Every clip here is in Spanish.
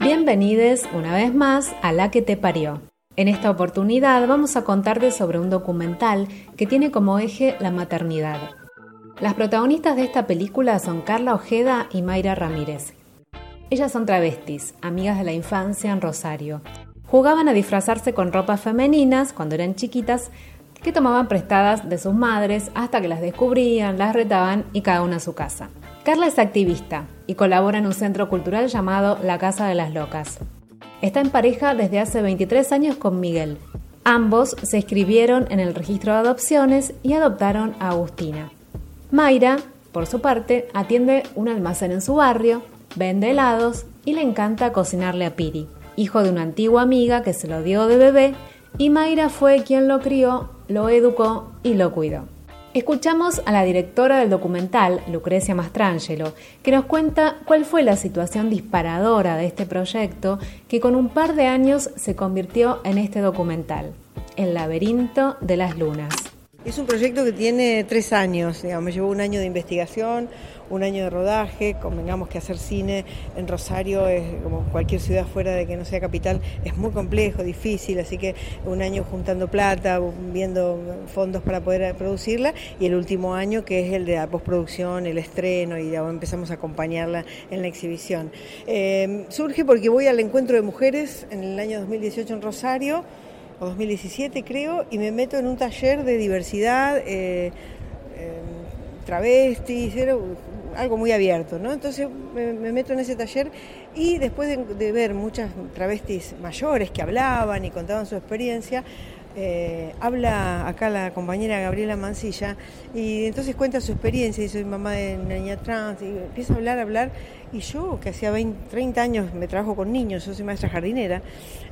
Bienvenidos una vez más a La que te parió. En esta oportunidad vamos a contarte sobre un documental que tiene como eje la maternidad. Las protagonistas de esta película son Carla Ojeda y Mayra Ramírez. Ellas son travestis, amigas de la infancia en Rosario. Jugaban a disfrazarse con ropas femeninas cuando eran chiquitas que tomaban prestadas de sus madres hasta que las descubrían, las retaban y cada una a su casa. Carla es activista y colabora en un centro cultural llamado La Casa de las Locas. Está en pareja desde hace 23 años con Miguel. Ambos se inscribieron en el registro de adopciones y adoptaron a Agustina. Mayra, por su parte, atiende un almacén en su barrio, vende helados y le encanta cocinarle a Piri, hijo de una antigua amiga que se lo dio de bebé y Mayra fue quien lo crió, lo educó y lo cuidó. Escuchamos a la directora del documental, Lucrecia Mastrangelo, que nos cuenta cuál fue la situación disparadora de este proyecto que con un par de años se convirtió en este documental, El laberinto de las lunas. Es un proyecto que tiene tres años, digamos, me llevó un año de investigación, un año de rodaje, convengamos que hacer cine en Rosario es como cualquier ciudad fuera de que no sea capital, es muy complejo, difícil, así que un año juntando plata, viendo fondos para poder producirla y el último año que es el de la postproducción, el estreno y ya empezamos a acompañarla en la exhibición. Eh, surge porque voy al encuentro de mujeres en el año 2018 en Rosario, o 2017 creo, y me meto en un taller de diversidad, eh, eh, travestis, era algo muy abierto, ¿no? Entonces me, me meto en ese taller y después de, de, ver muchas travestis mayores que hablaban y contaban su experiencia, eh, habla acá la compañera Gabriela Mancilla y entonces cuenta su experiencia y soy mamá de una niña trans y empieza a hablar, a hablar y yo que hacía 20, 30 años me trabajo con niños, yo soy maestra jardinera,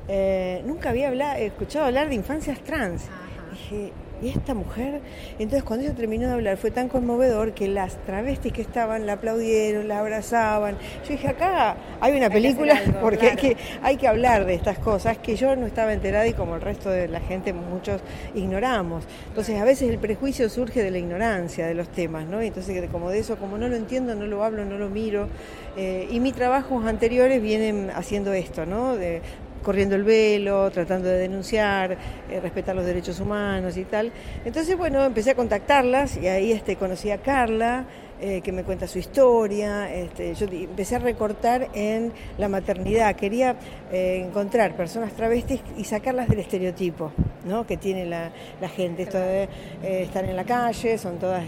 eh, nunca había hablado, escuchado hablar de infancias trans. Dije, ¿y esta mujer? Entonces cuando ella terminó de hablar fue tan conmovedor que las travestis que estaban la aplaudieron, la abrazaban. Yo dije, acá hay una película algo, porque claro. hay, que, hay que hablar de estas cosas que yo no estaba enterada y como el resto de la gente muchos ignoramos. Entonces a veces el prejuicio surge de la ignorancia de los temas, ¿no? Entonces como de eso, como no lo entiendo, no lo hablo, no lo miro. Eh, y mis trabajos anteriores vienen haciendo esto, ¿no? De, corriendo el velo, tratando de denunciar, eh, respetar los derechos humanos y tal. Entonces, bueno, empecé a contactarlas y ahí este, conocí a Carla, eh, que me cuenta su historia. Este, yo empecé a recortar en la maternidad. Quería eh, encontrar personas travestis y sacarlas del estereotipo ¿no? que tiene la, gente. Esto de estar en la calle, son todas,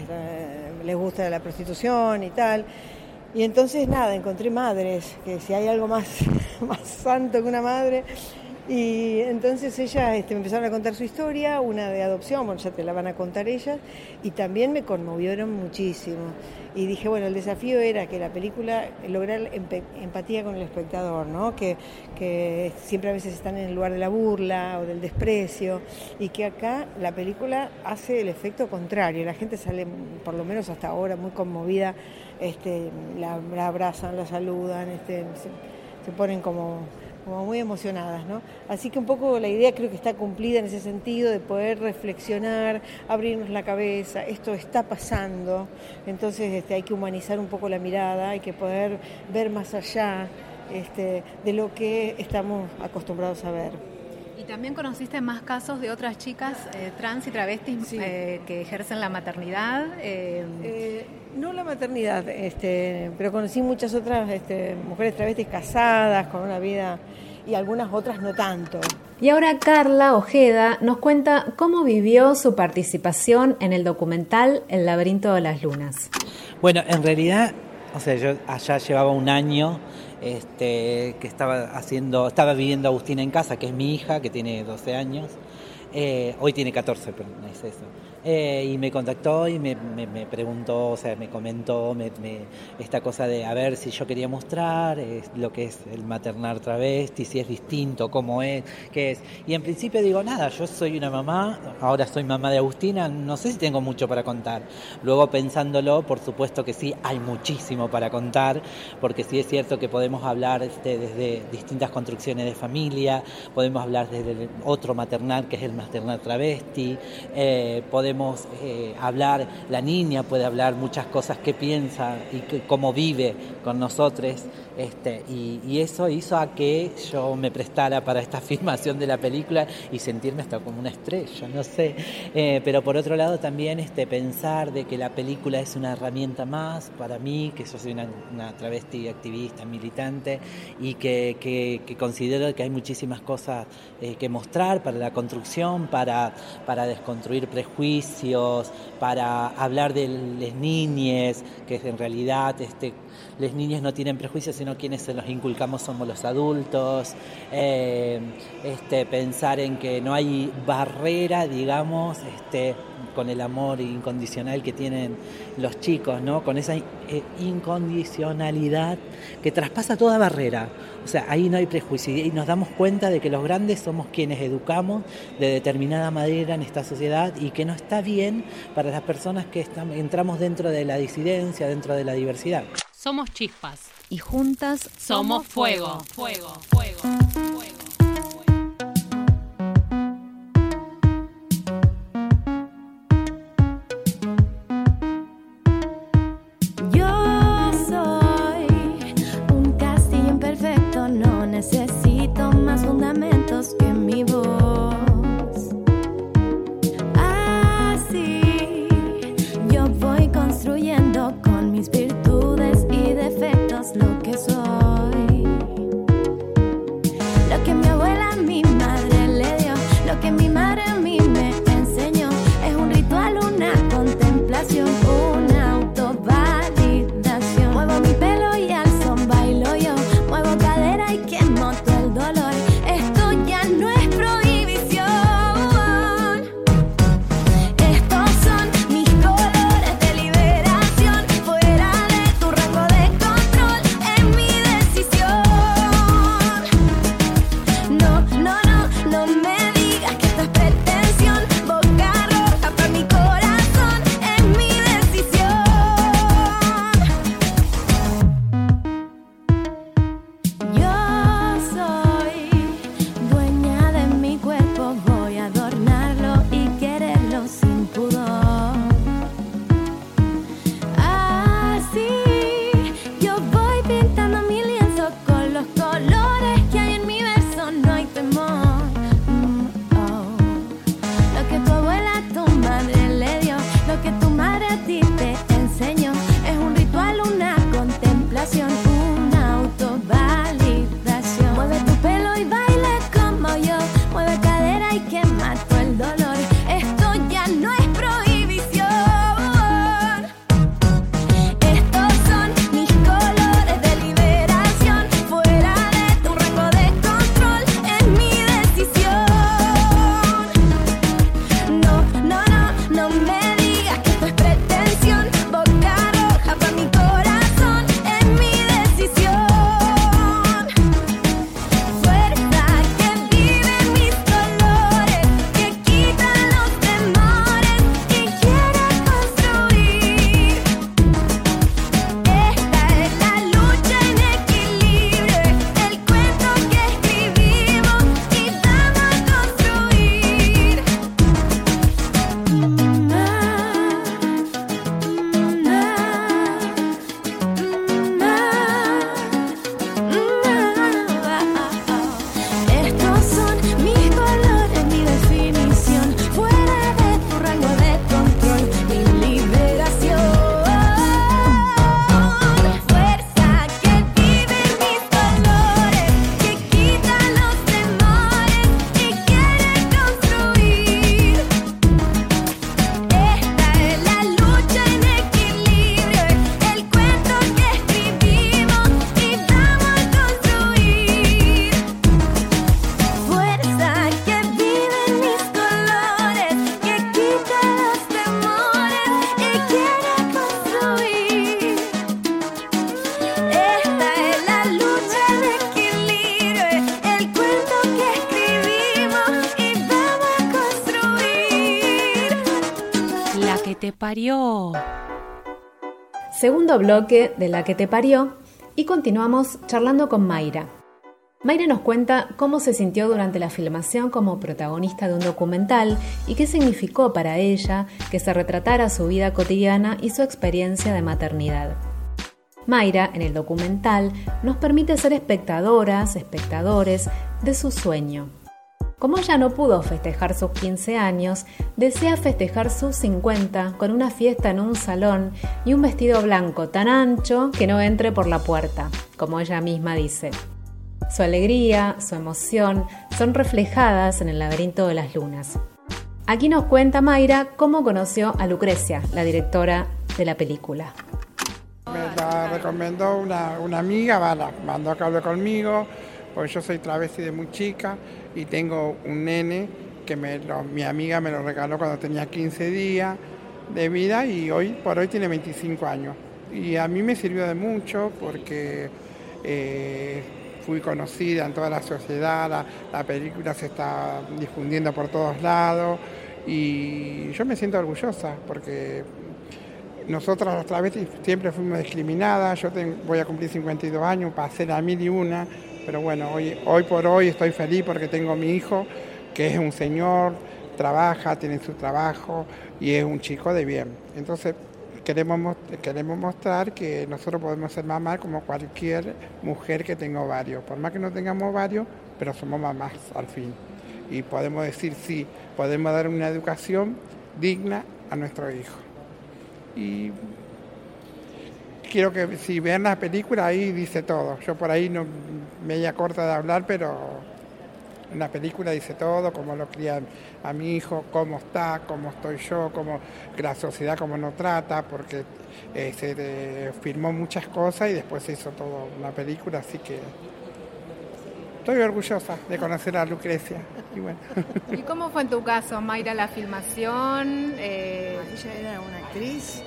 les gusta la prostitución y tal. Y entonces nada, encontré madres, que si hay algo más, más santo que una madre. Y entonces ellas este, me empezaron a contar su historia, una de adopción, bueno, ya te la van a contar ellas, y también me conmovieron muchísimo. Y dije, bueno, el desafío era que la película, lograr empatía con el espectador, ¿no? Que, que siempre a veces están en el lugar de la burla o del desprecio, y que acá la película hace el efecto contrario. La gente sale, por lo menos hasta ahora, muy conmovida este, la, abrazan, la saludan, este, se, ponen como como muy emocionadas, ¿no? Así que un poco la idea creo que está cumplida en ese sentido de poder reflexionar, abrirnos la cabeza, esto está pasando, entonces este, hay que humanizar un poco la mirada, hay que poder ver más allá este, de lo que estamos acostumbrados a ver. ¿Y también conociste más casos de otras chicas eh, trans y travestis eh, que ejercen la maternidad? Eh, no la maternidad, este, pero conocí muchas otras este, mujeres travestis casadas, con una vida, y algunas otras no tanto. Y ahora Carla Ojeda nos cuenta cómo vivió su participación en el documental El laberinto de las lunas. Bueno, en realidad, o sea, yo allá llevaba un año este, que estaba haciendo, estaba viviendo Agustina en casa, que es mi hija, que tiene 12 años. Eh, hoy tiene 14, pero no es eso. Eh, y me contactó y me, preguntó, o sea, me comentó esta cosa de a ver si yo quería mostrar lo que es el maternar travesti, si es distinto, cómo es, qué es. Y en principio digo, nada, yo soy una mamá, ahora soy mamá de Agustina, no sé si tengo mucho para contar. Luego pensándolo, por supuesto que sí, hay muchísimo para contar, porque sí es cierto que podemos hablar este, desde distintas construcciones de familia, podemos hablar desde otro maternal que es el maternal travesti, eh, podemos eh, hablar, la niña puede hablar muchas cosas que piensa y cómo vive con nosotros. Este, y, eso hizo a que yo me prestara para esta filmación de la película y sentirme hasta como una estrella, no sé. Eh, pero por otro lado también este, pensar de que la película es una herramienta más para mí, que yo soy una, travesti activista, militante y que, que, considero que hay muchísimas cosas eh, que mostrar para la construcción, para, para desconstruir prejuicios, para hablar de las niñas, que en realidad este, las niñas no tienen prejuicios, sino quienes se los inculcamos somos los adultos, eh, este, pensar en que no hay barrera, digamos, este, con el amor incondicional que tienen los chicos, ¿no? con esa eh, incondicionalidad que traspasa toda barrera. O sea, ahí no hay prejuicio y nos damos cuenta de que los grandes somos quienes educamos de determinada manera en esta sociedad y que no está bien para las personas que estamos, entramos dentro de la disidencia, dentro de la diversidad. Somos chispas. Y juntas somos fuego. Fuego, fuego, fuego. Lo que te parió. Segundo bloque de La que te parió y continuamos charlando con Mayra. Mayra nos cuenta cómo se sintió durante la filmación como protagonista de un documental y qué significó para ella que se retratara su vida cotidiana y su experiencia de maternidad. Mayra, en el documental, nos permite ser espectadoras, espectadores de su sueño. Como ella no pudo festejar sus 15 años, desea festejar sus 50 con una fiesta en un salón y un vestido blanco tan ancho que no entre por la puerta, como ella misma dice. Su alegría, su emoción son reflejadas en el laberinto de las lunas. Aquí nos cuenta Mayra cómo conoció a Lucrecia, la directora de la película. Me la recomendó una, amiga, mandó a que conmigo, porque yo soy travesti de muy chica y tengo un nene que me mi amiga me lo regaló cuando tenía 15 días de vida y hoy por hoy tiene 25 años. Y a mí me sirvió de mucho porque eh, fui conocida en toda la sociedad, la, la película se está difundiendo por todos lados y yo me siento orgullosa porque nosotras las travestis siempre fuimos discriminadas, yo voy a cumplir 52 años, pasé la mil y una, pero bueno, hoy, hoy por hoy estoy feliz porque tengo mi hijo, que es un señor, trabaja, tiene su trabajo y es un chico de bien. Entonces queremos, mos- queremos mostrar que nosotros podemos ser mamás como cualquier mujer que tenga ovarios, por más que no tengamos ovarios, pero somos mamás al fin. Y podemos decir sí, podemos dar una educación digna a nuestro hijo. Y quiero que si vean la película ahí dice todo. Yo por ahí no media corta de hablar, pero en la película dice todo, cómo lo crían a mi hijo, cómo está, cómo estoy yo, cómo la sociedad cómo nos trata, porque eh, se eh, filmó muchas cosas y después se hizo todo una película, así que estoy orgullosa de conocer a Lucrecia. Y bueno. ¿Y cómo fue en tu caso, Mayra, la filmación? Eh, Ella era una actriz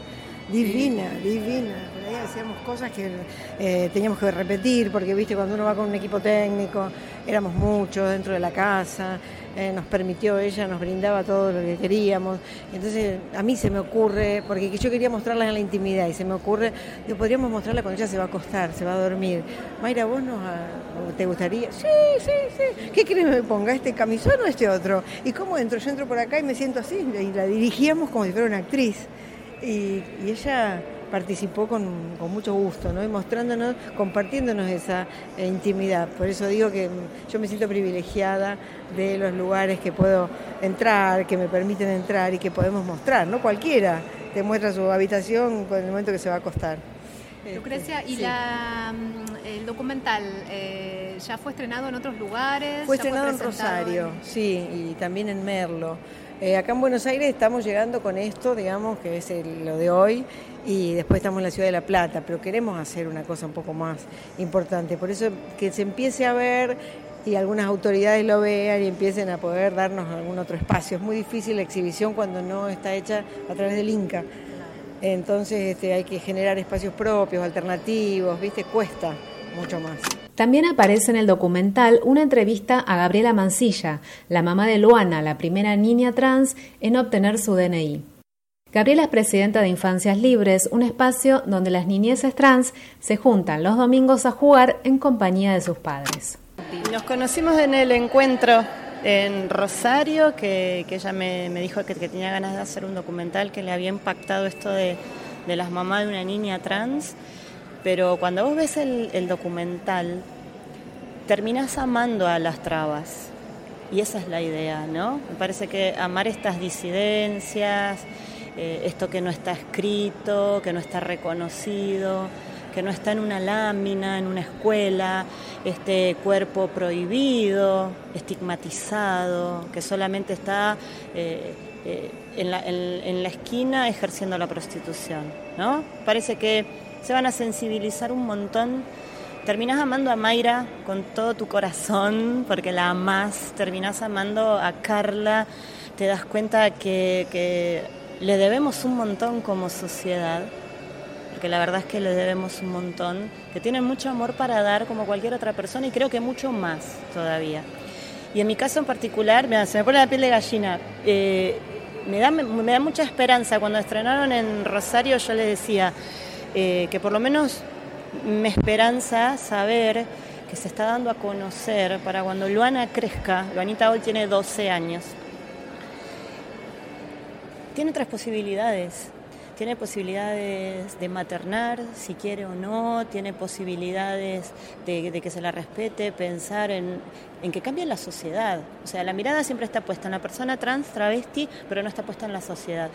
divina, divina. Por ahí hacíamos cosas que eh, teníamos que repetir, porque viste, cuando uno va con un equipo técnico, éramos muchos dentro de la casa, eh, nos permitió, ella nos brindaba todo lo que queríamos. Entonces, a mí se me ocurre, porque yo quería mostrarla en la intimidad, y se me ocurre, digo, podríamos mostrarla cuando ella se va a acostar, se va a dormir. Mayra, ¿vos nos, ah, te gustaría? Sí, sí, sí. ¿Qué querés que me ponga? ¿Este camisón o este otro? ¿Y cómo entro? Yo entro por acá y me siento así, y la dirigíamos como si fuera una actriz. Y, y ella participó con, con mucho gusto, ¿no? Y mostrándonos, compartiéndonos esa eh, intimidad. Por eso digo que yo me siento privilegiada de los lugares que puedo entrar, que me permiten entrar y que podemos mostrar, ¿no? Cualquiera te muestra su habitación con el momento que se va a acostar. Lucrecia, ¿y Sí. la, mm, el documental eh, ya fue estrenado en otros lugares? Fue ¿Ya estrenado en Rosario, en- sí, y también en Merlo. Eh, acá en Buenos Aires estamos llegando con esto, digamos, que es lo de hoy, y después estamos en la ciudad de La Plata, pero queremos hacer una cosa un poco más importante. Por eso que se empiece a ver y algunas autoridades lo vean y empiecen a poder darnos algún otro espacio. Es muy difícil la exhibición cuando no está hecha a través del Inca. Entonces este, hay que generar espacios propios, alternativos, ¿viste? Cuesta mucho más. También aparece en el documental una entrevista a Gabriela Mancilla, la mamá de Luana, la primera niña trans en obtener su DNI. Gabriela es presidenta de Infancias Libres, un espacio donde las niñeces trans se juntan los domingos a jugar en compañía de sus padres. Nos conocimos en el encuentro en Rosario, que, ella me, dijo que, que tenía ganas de hacer un documental que le había impactado esto de, de las mamás de una niña trans. Pero cuando vos ves el, documental, terminás amando a las trabas. Y esa es la idea, ¿no? Me parece que amar estas disidencias, eh, esto que no está escrito, que no está reconocido, que no está en una lámina, en una escuela, este cuerpo prohibido, estigmatizado, que solamente está eh, eh, en la esquina ejerciendo la prostitución, ¿no? Parece que se van a sensibilizar un montón. Terminás amando a Mayra con todo tu corazón, porque la amás, terminás amando a Carla, te das cuenta que, que le debemos un montón como sociedad, porque la verdad es que le debemos un montón, que tienen mucho amor para dar como cualquier otra persona y creo que mucho más todavía. Y en mi caso en particular, se me pone la piel de gallina. eh, me da, me da mucha esperanza. Cuando estrenaron en Rosario yo les decía eh, que por lo menos me esperanza saber que se está dando a conocer para cuando Luana crezca, Luanita hoy tiene 12 años, tiene otras posibilidades tiene posibilidades de maternar, si quiere o no, tiene posibilidades de, que se la respete, pensar en, en, que cambie la sociedad. O sea, la mirada siempre está puesta en la persona trans, travesti, pero no está puesta en la sociedad.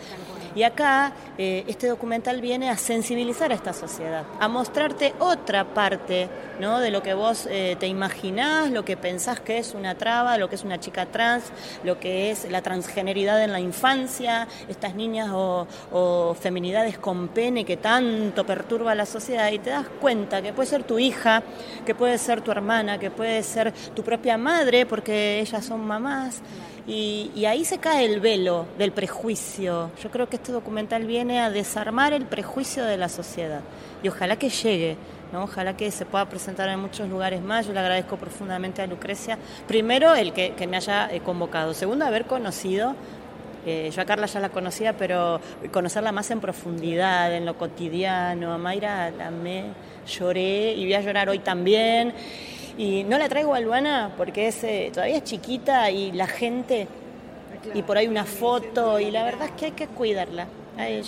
Y acá eh, este documental viene a sensibilizar a esta sociedad, a mostrarte otra parte ¿no? de lo que vos eh, te imaginás, lo que pensás que es una traba, lo que es una chica trans, lo que es la transgeneridad en la infancia, estas niñas o, o feminidades con pene que tanto perturba la sociedad y te das cuenta que puede ser tu hija, que puede ser tu hermana, que puede ser tu propia madre, porque ellas son mamás. Y, ahí se cae el velo del prejuicio. Yo creo que este documental viene a desarmar el prejuicio de la sociedad. Y ojalá que llegue, ¿no? ojalá que se pueda presentar en muchos lugares más. Yo le agradezco profundamente a Lucrecia. Primero, el que, que me haya eh, convocado. Segundo, haber conocido eh, yo a Carla ya la conocía, pero conocerla más en profundidad, en lo cotidiano. A Mayra la me lloré y voy a llorar hoy también. Y no la traigo a Luana porque es, eh, todavía es chiquita y la gente, y por ahí una foto, y la verdad es que hay que cuidarla.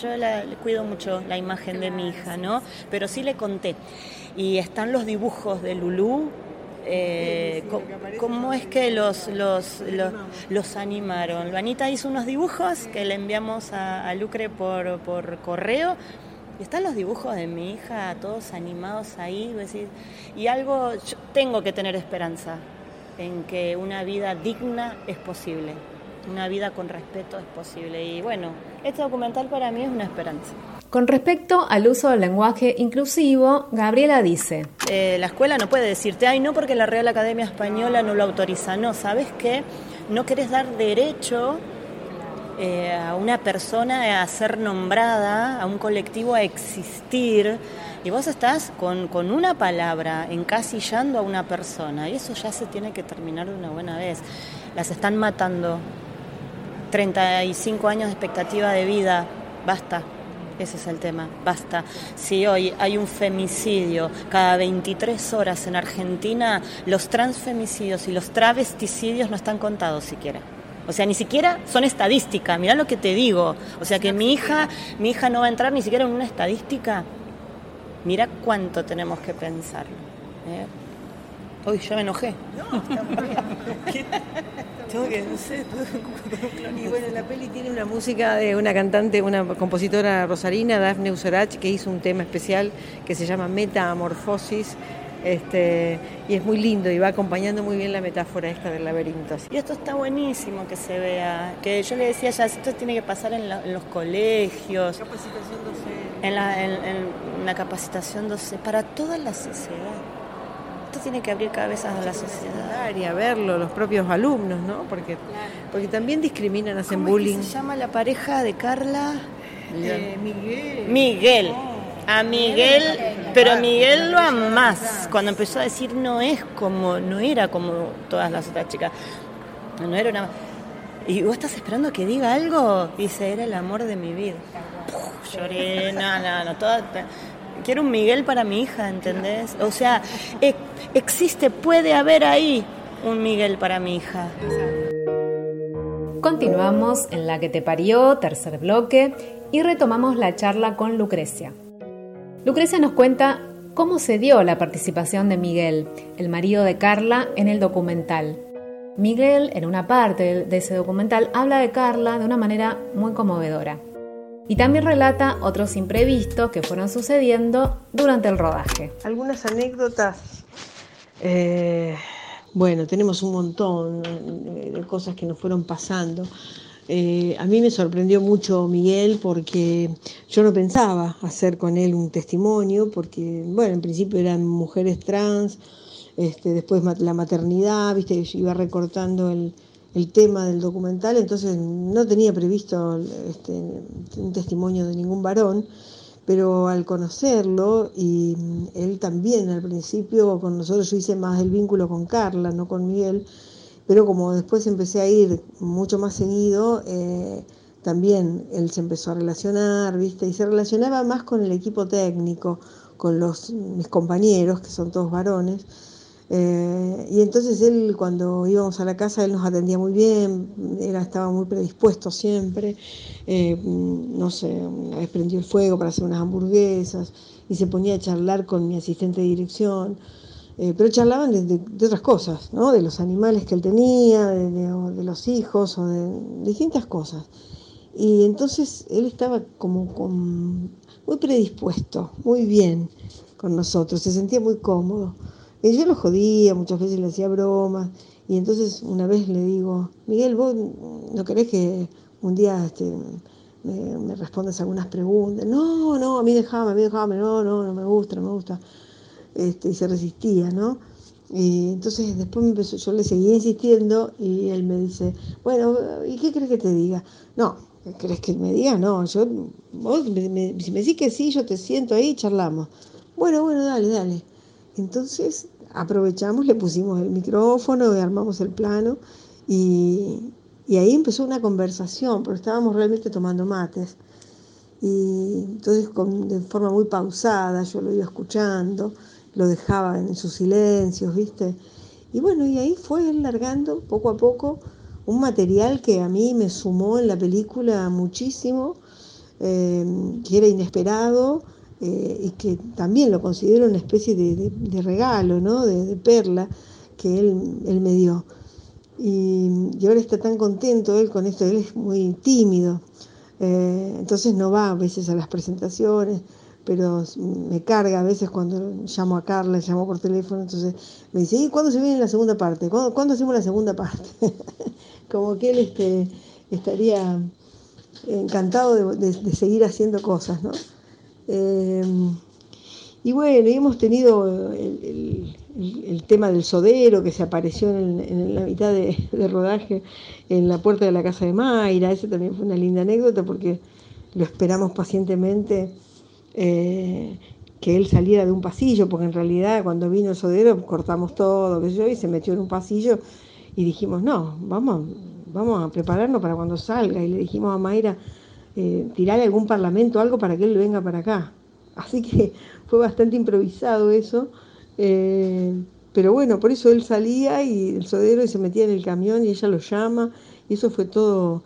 yo la, cuido mucho la imagen de mi hija, ¿no? Pero sí le conté. Y están los dibujos de Lulú, eh, cómo es que los, los, los, animaron. Luanita hizo unos dibujos que le enviamos a, Lucre por, por correo. Y están los dibujos de mi hija, todos animados ahí. Y algo, yo tengo que tener esperanza en que una vida digna es posible, una vida con respeto es posible. Y bueno, este documental para mí es una esperanza. Con respecto al uso del lenguaje inclusivo, Gabriela dice, eh, la escuela no puede decirte, ay, no porque la Real Academia Española no lo autoriza, no, ¿sabes qué? No querés dar derecho eh, a una persona a ser nombrada, a un colectivo a existir, y vos estás con, con, una palabra encasillando a una persona, y eso ya se tiene que terminar de una buena vez. Las están matando. 35 años de expectativa de vida, basta. Ese es el tema, basta. Si hoy hay un femicidio cada 23 horas en Argentina, los transfemicidios y los travesticidios no están contados siquiera. O sea, ni siquiera son estadísticas, mirá lo que te digo. O sea, que mi hija, mi hija no va a entrar ni siquiera en una estadística. Mira cuánto tenemos que pensar. ¿eh? Uy, ya me enojé. No, está muy bien. Tengo que, no sé. y bueno, la peli tiene una música de una cantante, una compositora rosarina, Daphne Usorach, que hizo un tema especial que se llama Metamorfosis. Este, y es muy lindo y va acompañando muy bien la metáfora esta del laberinto. Y esto está buenísimo que se vea, que yo le decía ya, esto tiene que pasar en, los colegios. Capacitación docente. En la, en la capacitación docente, para toda la sociedad tiene que abrir cabezas a la sociedad. Y a verlo, los propios alumnos, ¿no? Porque, porque también discriminan, hacen bullying. se llama la pareja de Carla? Eh, Miguel. Miguel. A Miguel, pero Miguel lo más. Cuando empezó a decir no es como, no era como todas las otras chicas. No era una. ¿Y vos estás esperando que diga algo? Dice, era el amor de mi vida. lloré, no, no, no, toda, quiero un Miguel para mi hija, ¿entendés? O sea, e, existe, puede haber ahí un Miguel para mi hija. Continuamos en La que te parió, tercer bloque, y retomamos la charla con Lucrecia. Lucrecia nos cuenta cómo se dio la participación de Miguel, el marido de Carla, en el documental. Miguel, en una parte de ese documental, habla de Carla de una manera muy conmovedora. Y también relata otros imprevistos que fueron sucediendo durante el rodaje. Algunas anécdotas, eh, bueno, tenemos un montón de cosas que nos fueron pasando. Eh, a mí me sorprendió mucho Miguel porque yo no pensaba hacer con él un testimonio, porque, bueno, en principio eran mujeres trans, este, después la maternidad, viste, iba recortando el, el tema del documental, entonces no tenía previsto este, un testimonio de ningún varón, pero al conocerlo, y él también al principio con nosotros yo hice más el vínculo con Carla, no con Miguel, pero como después empecé a ir mucho más seguido, eh, también él se empezó a relacionar, ¿viste? Y se relacionaba más con el equipo técnico, con los, mis compañeros, que son todos varones. Eh, y entonces él, cuando íbamos a la casa, él nos atendía muy bien, era, estaba muy predispuesto siempre. Eh, no sé, una vez prendió el fuego para hacer unas hamburguesas y se ponía a charlar con mi asistente de dirección. Eh, pero charlaban de, otras cosas, ¿no? de los animales que él tenía, de, de los hijos o de distintas cosas. Y entonces él estaba como muy predispuesto, muy bien con nosotros, se sentía muy cómodo. Y yo lo jodía, muchas veces le hacía bromas. Y entonces una vez le digo, Miguel, vos no querés que un día este, me, respondas algunas preguntas. No, no, a mí déjame, a mí déjame, no, no, no me gusta, no me gusta. Este, y se resistía, ¿no? Y entonces después me empezó, yo le seguía insistiendo y él me dice, bueno, ¿y qué crees que te diga? No, ¿Crees que me diga? No, yo, vos, si me decís que sí, yo te siento ahí y charlamos. Bueno, bueno, dale, dale. Entonces aprovechamos, le pusimos el micrófono y armamos el plano y, ahí empezó una conversación, porque estábamos realmente tomando mates. Y entonces con, de forma muy pausada yo lo iba escuchando, lo dejaba en sus silencios, ¿viste? Y bueno, y ahí fue largando poco a poco un material que a mí me sumó en la película muchísimo, eh, que era inesperado eh, y que también lo considero una especie de, regalo, ¿no? de, perla que él, él me dio. Y, ahora está tan contento él con esto, él es muy tímido, eh, entonces no va a veces a las presentaciones, pero me carga a veces cuando llamo a Carla, llamo por teléfono, entonces me dice, ¿y cuándo se viene la segunda parte? ¿Cuándo, hacemos la segunda parte? Como que él este, estaría encantado de, seguir haciendo cosas, ¿no? Eh, y bueno, hemos tenido el, tema del sodero que se apareció en, la mitad de, rodaje en la puerta de la casa de Mayra, ese también fue una linda anécdota porque lo esperamos pacientemente eh, que él saliera de un pasillo, porque en realidad cuando vino el sodero cortamos todo, que yo, y se metió en un pasillo y dijimos, no, vamos, vamos a prepararnos para cuando salga. Y le dijimos a Mayra, eh, tirarle algún parlamento, algo para que él venga para acá. Así que fue bastante improvisado eso. Eh, pero bueno, por eso él salía y el sodero y se metía en el camión y ella lo llama. Y eso fue todo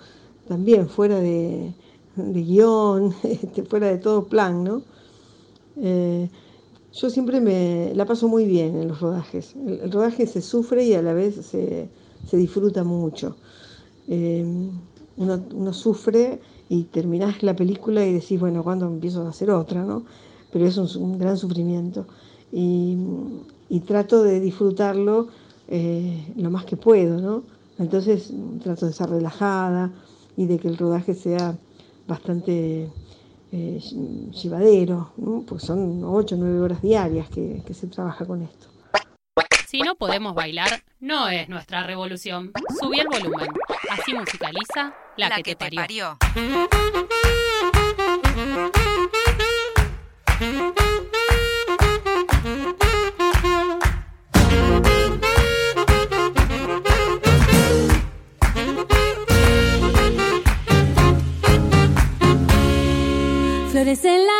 también fuera de, guion, este, fuera de todo plan, ¿no? Eh, yo siempre me la paso muy bien en los rodajes. El, rodaje se sufre y a la vez se, disfruta mucho. Eh, uno, sufre y terminás la película y decís, bueno, ¿cuándo empiezo a hacer otra? ¿no? Pero es un, gran sufrimiento. Y, trato de disfrutarlo eh, lo más que puedo, ¿no? Entonces trato de ser relajada y de que el rodaje sea bastante eh, llevadero, porque son 8 o 9 horas diarias que, se trabaja con esto. Si no podemos bailar, no es nuestra revolución. Subí el volumen. Así musicaliza la, que, te parió. flores en la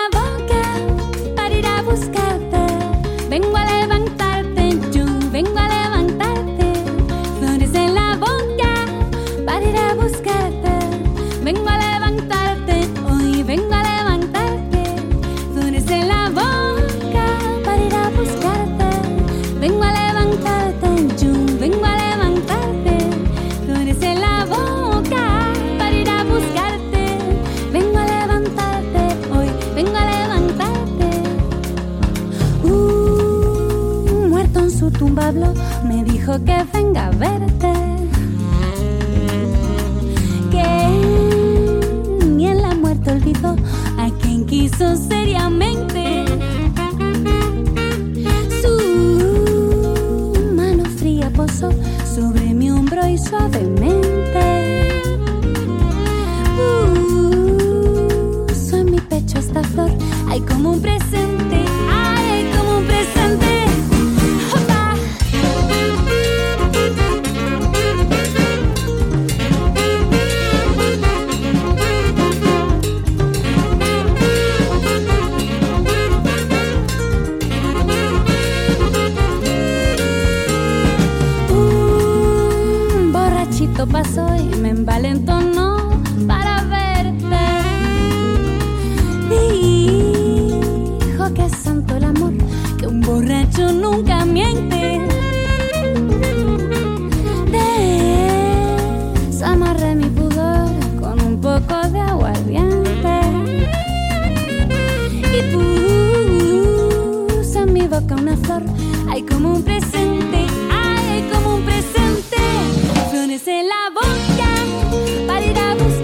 una flor, hay como un presente, hay como un presente. Flores en la boca para ir a buscarte.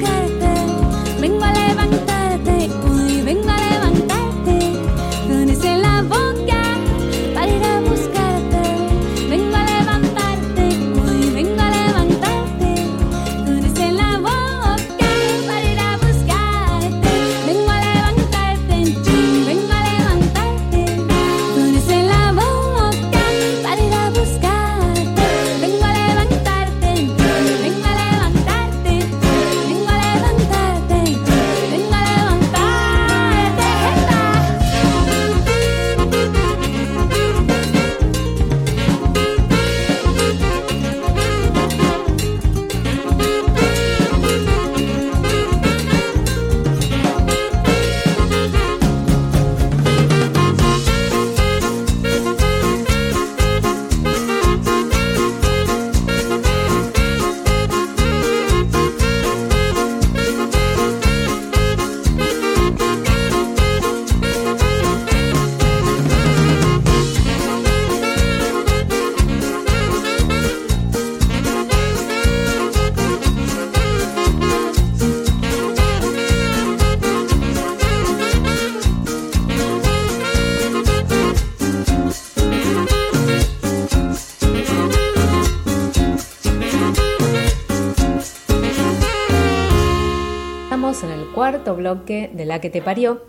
En el cuarto bloque de La que te parió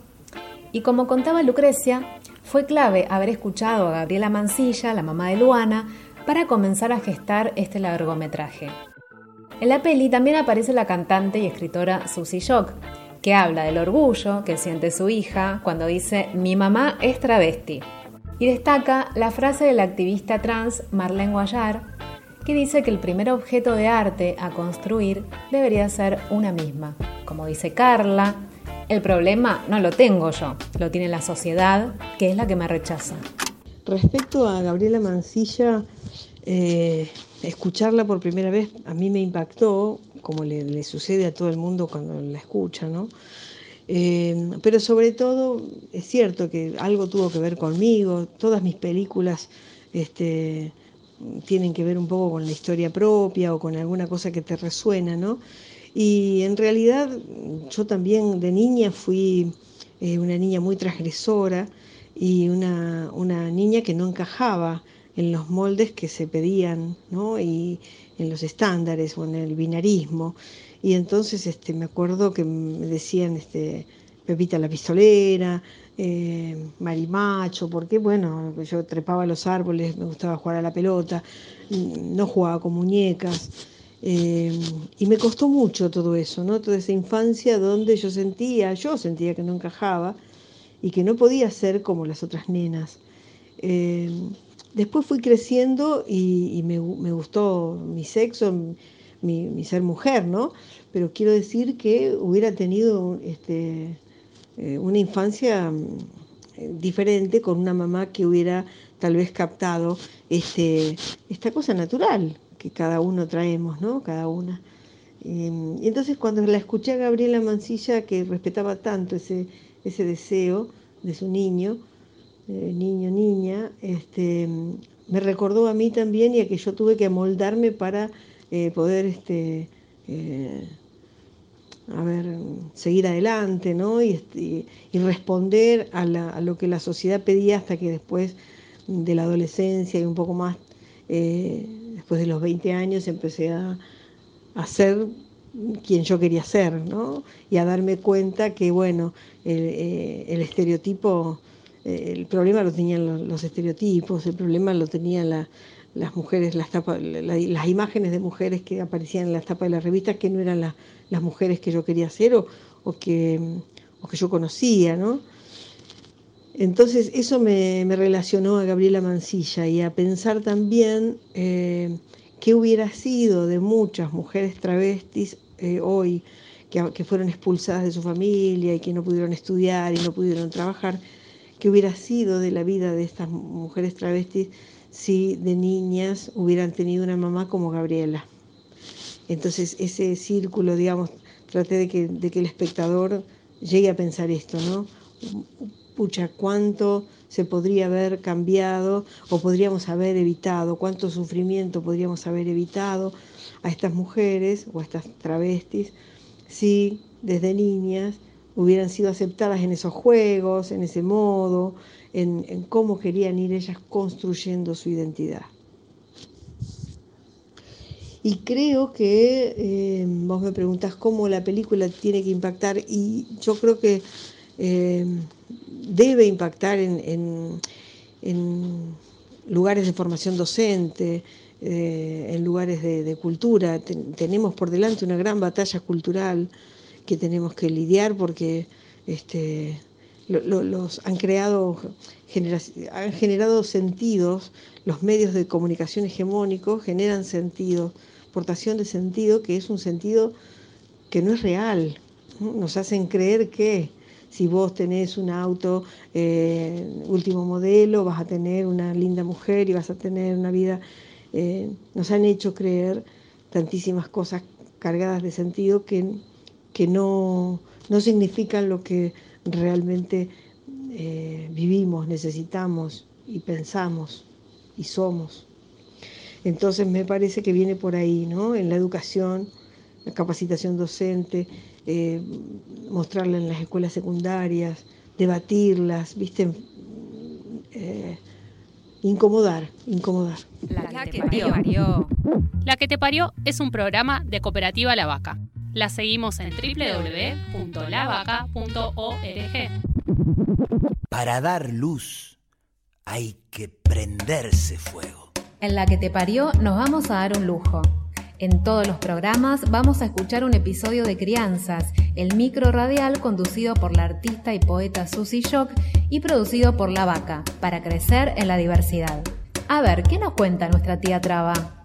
y como contaba Lucrecia, fue clave haber escuchado a Gabriela Mancilla, la mamá de Luana, para comenzar a gestar este largometraje. En la peli también aparece la cantante y escritora Susie Shock, que habla del orgullo que siente su hija cuando dice mi mamá es travesti. Y destaca la frase de la activista trans Marlene Guayar, que dice que el primer objeto de arte a construir debería ser una misma. Como dice Carla, el problema no lo tengo yo, lo tiene la sociedad, que es la que me rechaza. Respecto a Gabriela Mancilla, eh, escucharla por primera vez a mí me impactó, como le, sucede a todo el mundo cuando la escucha, ¿no? Eh, pero sobre todo es cierto que algo tuvo que ver conmigo, todas mis películas este, tienen que ver un poco con la historia propia o con alguna cosa que te resuena, ¿no? Y en realidad yo también de niña fui eh, una niña muy transgresora y una, una niña que no encajaba en los moldes que se pedían, ¿no? Y en los estándares o en el binarismo. Y entonces este, me acuerdo que me decían este, Pepita la pistolera, eh, Marimacho, porque bueno, yo trepaba los árboles, me gustaba jugar a la pelota, no jugaba con muñecas. Eh, y me costó mucho todo eso, ¿no? Toda esa infancia donde yo sentía, yo sentía que no encajaba y que no podía ser como las otras nenas. Eh, después fui creciendo y, me, gustó mi sexo, mi, mi, ser mujer, ¿no? Pero quiero decir que hubiera tenido este, eh, una infancia mm, diferente con una mamá que hubiera tal vez captado este, esta cosa natural que cada uno traemos, ¿no? Cada una. Eh, y entonces cuando la escuché a Gabriela Mancilla, que respetaba tanto ese, ese deseo de su niño, eh, niño, niña, este, me recordó a mí también y a que yo tuve que amoldarme para eh, poder este, eh, a ver, seguir adelante ¿no? y, y, y responder a, la, a, lo que la sociedad pedía hasta que después de la adolescencia y un poco más, eh, después de los 20 años, empecé a, a ser quien yo quería ser ¿no? y a darme cuenta que, bueno, el, eh, el estereotipo el problema lo tenían los, los, estereotipos, el problema lo tenían la, las mujeres, las, tapas, la, las imágenes de mujeres que aparecían en las tapas de las revistas que no eran la, las mujeres que yo quería ser o, o, que, o que yo conocía, ¿no? Entonces eso me, me, relacionó a Gabriela Mancilla y a pensar también eh, ¿Qué hubiera sido de muchas mujeres travestis eh, hoy que, que, fueron expulsadas de su familia y que no pudieron estudiar y no pudieron trabajar? ¿Qué hubiera sido de la vida de estas mujeres travestis si de niñas hubieran tenido una mamá como Gabriela? Entonces ese círculo, digamos, traté de que, de que el espectador llegue a pensar esto, ¿no? Pucha, cuánto se podría haber cambiado o podríamos haber evitado, cuánto sufrimiento podríamos haber evitado a estas mujeres o a estas travestis si desde niñas hubieran sido aceptadas en esos juegos, en ese modo, en, cómo querían ir ellas construyendo su identidad. Y creo que eh, vos me preguntás cómo la película tiene que impactar y yo creo que eh, debe impactar en, en, en, lugares de formación docente, eh, en lugares de, cultura. Ten, tenemos por delante una gran batalla cultural que tenemos que lidiar porque este, lo, lo, los han creado, genera, han generado sentidos, los medios de comunicación hegemónicos generan sentidos portación de sentido que es un sentido que no es real. Nos hacen creer que si vos tenés un auto eh, último modelo, vas a tener una linda mujer y vas a tener una vida. Eh, nos han hecho creer tantísimas cosas cargadas de sentido que, que no, no significan lo que realmente eh, vivimos, necesitamos y pensamos y somos. Entonces me parece que viene por ahí, ¿no? En la educación, la capacitación docente, eh, mostrarla en las escuelas secundarias, debatirlas, ¿viste? Eh, incomodar, incomodar. La que te parió. La que te parió es un programa de Cooperativa La Vaca. La seguimos en www.lavaca.org. Para dar luz hay que prenderse fuego. En la que te parió nos vamos a dar un lujo. En todos los programas vamos a escuchar un episodio de Crianzas, el micro radial conducido por la artista y poeta Susie Shock y producido por La Vaca, para crecer en la diversidad. A ver, ¿qué nos cuenta nuestra tía Traba?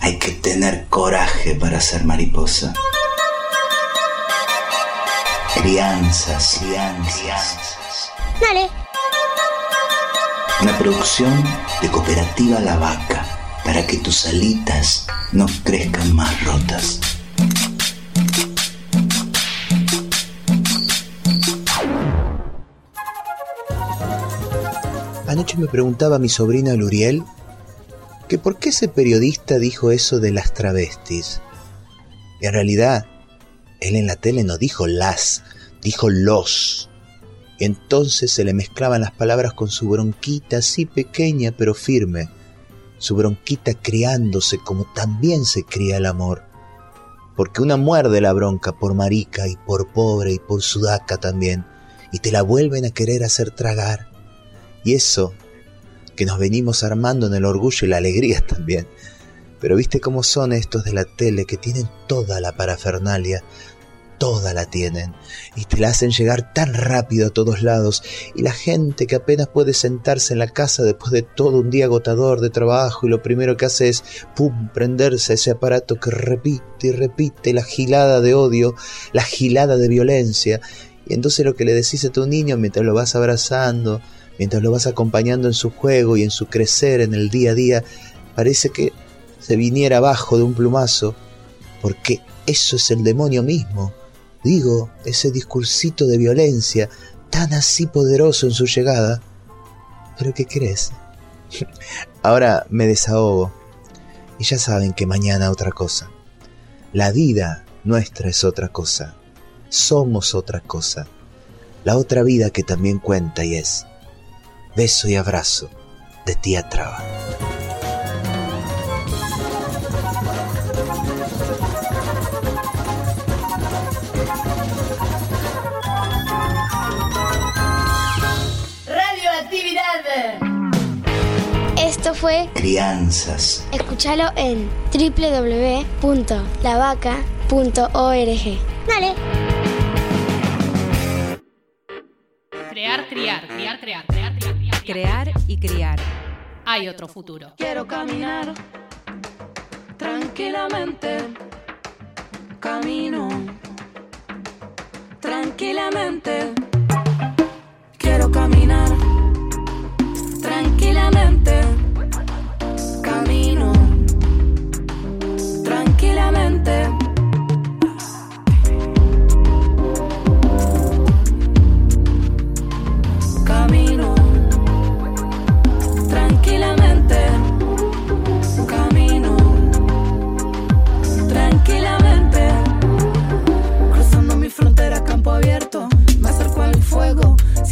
hay que tener coraje para ser mariposa. Crianzas, crianzas. Dale. Una producción de Cooperativa La Vaca para que tus alitas no crezcan más rotas. Anoche me preguntaba mi sobrina Luriel que por qué ese periodista dijo eso de las travestis. Y en realidad, él en la tele no dijo las, dijo los. Y entonces se le mezclaban las palabras con su bronquita así pequeña pero firme, su bronquita criándose como también se cría el amor. Porque una muerde la bronca por marica y por pobre y por sudaca también, y te la vuelven a querer hacer tragar. Y eso que nos venimos armando en el orgullo y la alegría también. Pero viste cómo son estos de la tele que tienen toda la parafernalia, toda la tienen y te la hacen llegar tan rápido a todos lados y la gente que apenas puede sentarse en la casa después de todo un día agotador de trabajo y lo primero que hace es pum prenderse ese aparato que repite y repite la gilada de odio, la gilada de violencia y entonces lo que le decís a tu niño mientras lo vas abrazando, mientras lo vas acompañando en su juego y en su crecer en el día a día, parece que se viniera abajo de un plumazo, porque eso es el demonio mismo digo, ese discursito de violencia tan así poderoso en su llegada. Pero ¿qué crees? Ahora me desahogo. Y ya saben que mañana otra cosa. La vida nuestra es otra cosa. Somos otra cosa. La otra vida que también cuenta y es beso y abrazo de tía Traba. Esto fue Crianzas. Escúchalo en www.lavaca.org. Dale. Crear, criar, criar, crear crear, y criar. Hay otro futuro. Quiero caminar tranquilamente. Camino tranquilamente.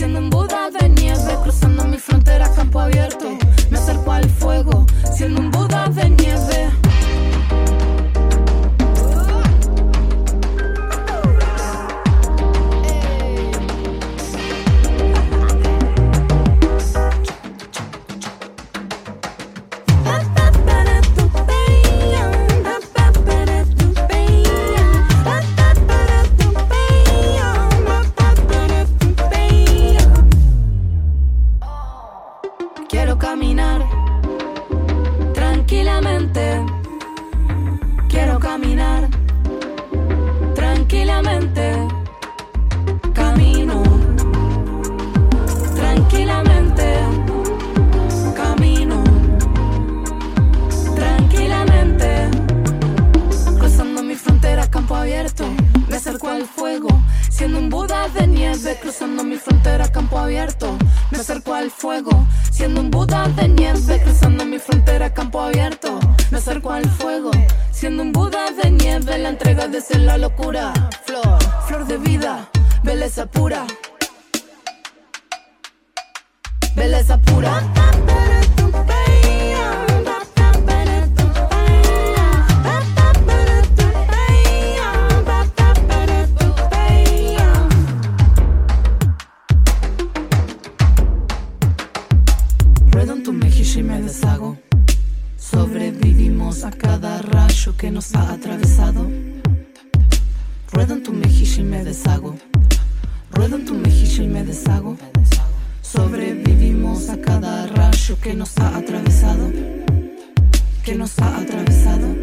Siendo un Buda de nieve. Cruzando mi frontera, campo abierto. Que nos ha atravesado.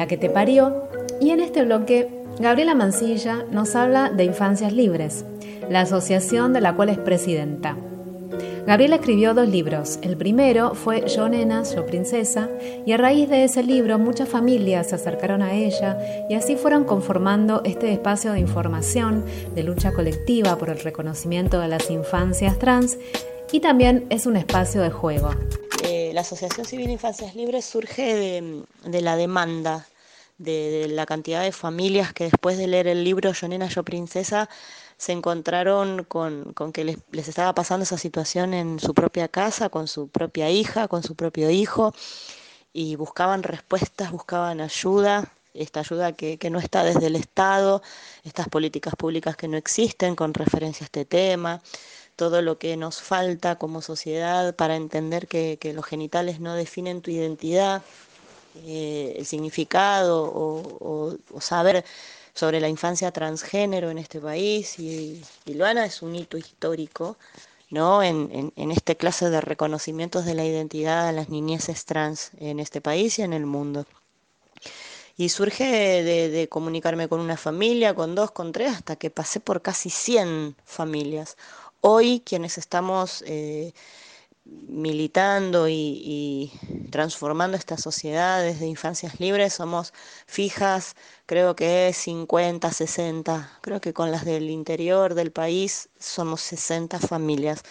La que te parió y en este bloque Gabriela Mancilla nos habla de Infancias Libres, la asociación de la cual es presidenta. Gabriela escribió dos libros. El primero fue Yo Nena, Yo Princesa, y a raíz de ese libro muchas familias se acercaron a ella y así fueron conformando este espacio de información, de lucha colectiva por el reconocimiento de las infancias trans y también es un espacio de juego. La Asociación Civil Infancias Libres surge de, la demanda de, de la cantidad de familias que después de leer el libro Yo Nena, Yo Princesa se encontraron con, con que les, les estaba pasando esa situación en su propia casa, con su propia hija, con su propio hijo, y buscaban respuestas, buscaban ayuda, esta ayuda que, que no está desde el Estado, estas políticas públicas que no existen con referencia a este tema, todo lo que nos falta como sociedad para entender que, los genitales no definen tu identidad, eh, el significado o, saber sobre la infancia transgénero en este país y, y Luana es un hito histórico ¿no? En este clase de reconocimientos de la identidad a las niñeces trans en este país y en el mundo. Y surge de, de comunicarme con una familia, con dos, con tres, hasta que pasé por casi 100 familias. Hoy quienes estamos eh, militando y, transformando esta sociedad desde infancias libres somos fijas, creo que es 50, 60, creo que con las del interior del país somos 60 familias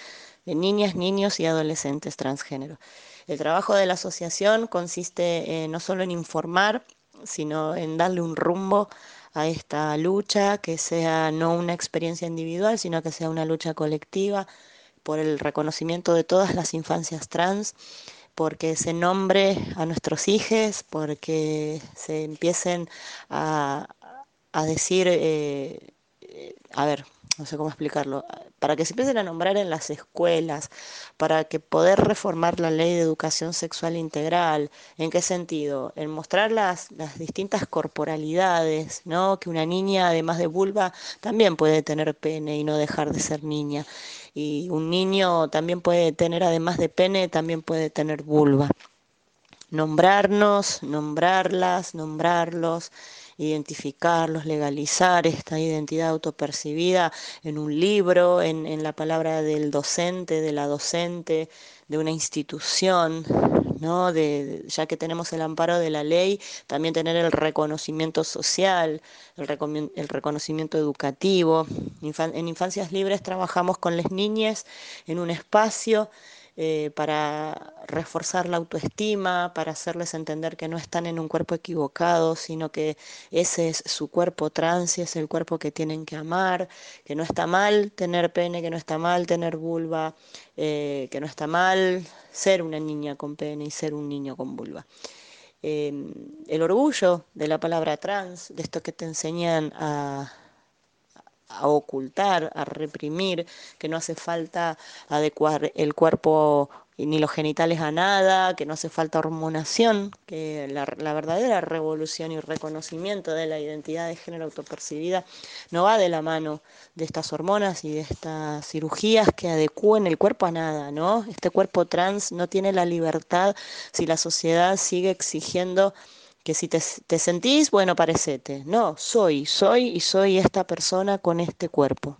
de niñas, niños y adolescentes transgénero. El trabajo de la asociación consiste eh, no solo en informar, sino en darle un rumbo a esta lucha, que sea no una experiencia individual, sino que sea una lucha colectiva por el reconocimiento de todas las infancias trans, porque se nombre a nuestros hijos, porque se empiecen a, a decir, eh, eh, a ver, no sé cómo explicarlo, para que se empiecen a nombrar en las escuelas, para que poder reformar la ley de educación sexual integral. ¿En qué sentido? En mostrar las, las distintas corporalidades, ¿no? Que una niña, además de vulva, también puede tener pene y no dejar de ser niña. Y un niño también puede tener, además de pene, también puede tener vulva. Nombrarnos, nombrarlas, nombrarlos identificarlos, legalizar esta identidad autopercibida en un libro, en, en, la palabra del docente, de la docente, de una institución, ¿no? De, ya que tenemos el amparo de la ley, también tener el reconocimiento social, el, recon el reconocimiento educativo. En Infancias Libres trabajamos con las niñas en un espacio eh, para reforzar la autoestima, para hacerles entender que no están en un cuerpo equivocado, sino que ese es su cuerpo trans y es el cuerpo que tienen que amar, que no está mal tener pene, que no está mal tener vulva, eh, que no está mal ser una niña con pene y ser un niño con vulva. Eh, el orgullo de la palabra trans, de esto que te enseñan a a ocultar, a reprimir, que no hace falta adecuar el cuerpo ni los genitales a nada, que no hace falta hormonación, que la, la, verdadera revolución y reconocimiento de la identidad de género autopercibida no va de la mano de estas hormonas y de estas cirugías que adecúen el cuerpo a nada, ¿no? Este cuerpo trans no tiene la libertad si la sociedad sigue exigiendo que si te, te, sentís, bueno, parecete. No, soy, soy y soy esta persona con este cuerpo.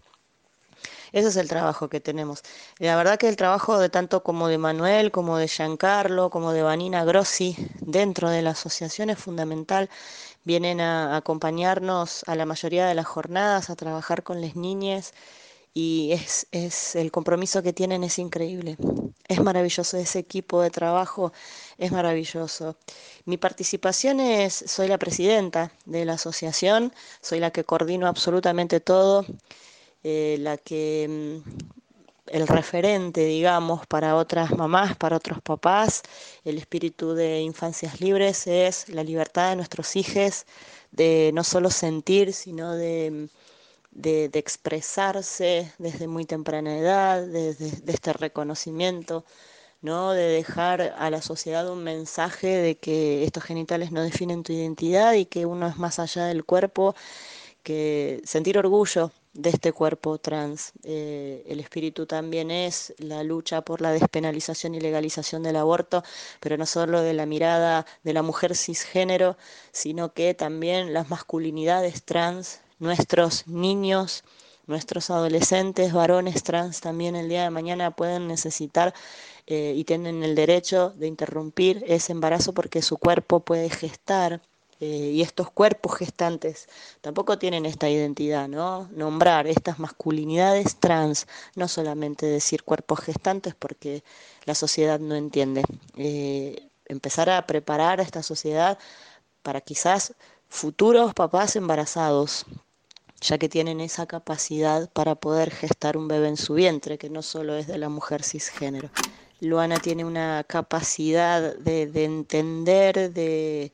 Ese es el trabajo que tenemos. La verdad que el trabajo de tanto como de Manuel, como de Giancarlo, como de Vanina Grossi dentro de la asociación es fundamental. Vienen a acompañarnos a la mayoría de las jornadas, a trabajar con las niñas y es, es, el compromiso que tienen es increíble. Es maravilloso ese equipo de trabajo, es maravilloso. Mi participación es, soy la presidenta de la asociación, soy la que coordino absolutamente todo, eh, la que el referente, digamos, para otras mamás, para otros papás. El espíritu de Infancias Libres es la libertad de nuestros hijos de no solo sentir, sino de de, expresarse desde muy temprana edad, de, de, de, este reconocimiento, ¿no? de dejar a la sociedad un mensaje de que estos genitales no definen tu identidad y que uno es más allá del cuerpo, que sentir orgullo de este cuerpo trans. Eh, el espíritu también es la lucha por la despenalización y legalización del aborto, pero no solo de la mirada de la mujer cisgénero, sino que también las masculinidades trans nuestros niños, nuestros adolescentes, varones trans también el día de mañana pueden necesitar eh, y tienen el derecho de interrumpir ese embarazo porque su cuerpo puede gestar. Eh, y estos cuerpos gestantes tampoco tienen esta identidad, ¿no? Nombrar estas masculinidades trans, no solamente decir cuerpos gestantes porque la sociedad no entiende. Eh, empezar a preparar a esta sociedad para quizás futuros papás embarazados, ya que tienen esa capacidad para poder gestar un bebé en su vientre, que no solo es de la mujer cisgénero. Luana tiene una capacidad de, de entender, de,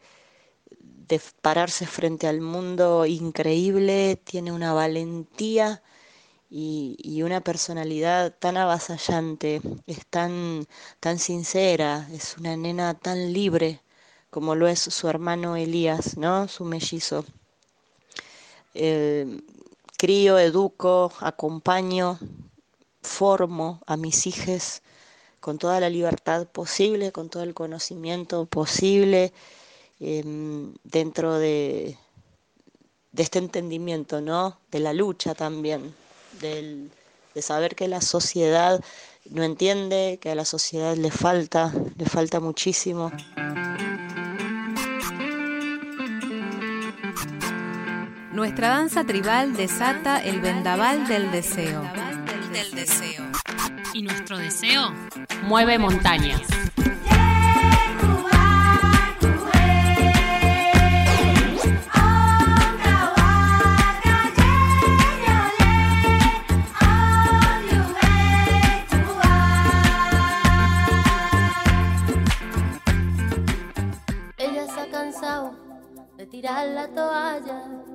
de, pararse frente al mundo increíble, tiene una valentía y, y, una personalidad tan avasallante, es tan, tan sincera, es una nena tan libre como lo es su hermano Elías, ¿no? Su mellizo eh, crío, educo, acompaño, formo a mis hijos con toda la libertad posible, con todo el conocimiento posible, eh, dentro de, de, este entendimiento, ¿no? De la lucha también, del, de saber que la sociedad no entiende, que a la sociedad le falta, le falta muchísimo. Nuestra danza tribal desata el vendaval del deseo. Del deseo. Y nuestro deseo mueve montañas. Ella se ha cansado de tirar la toalla.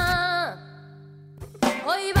Hoy vas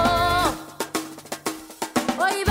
Hoy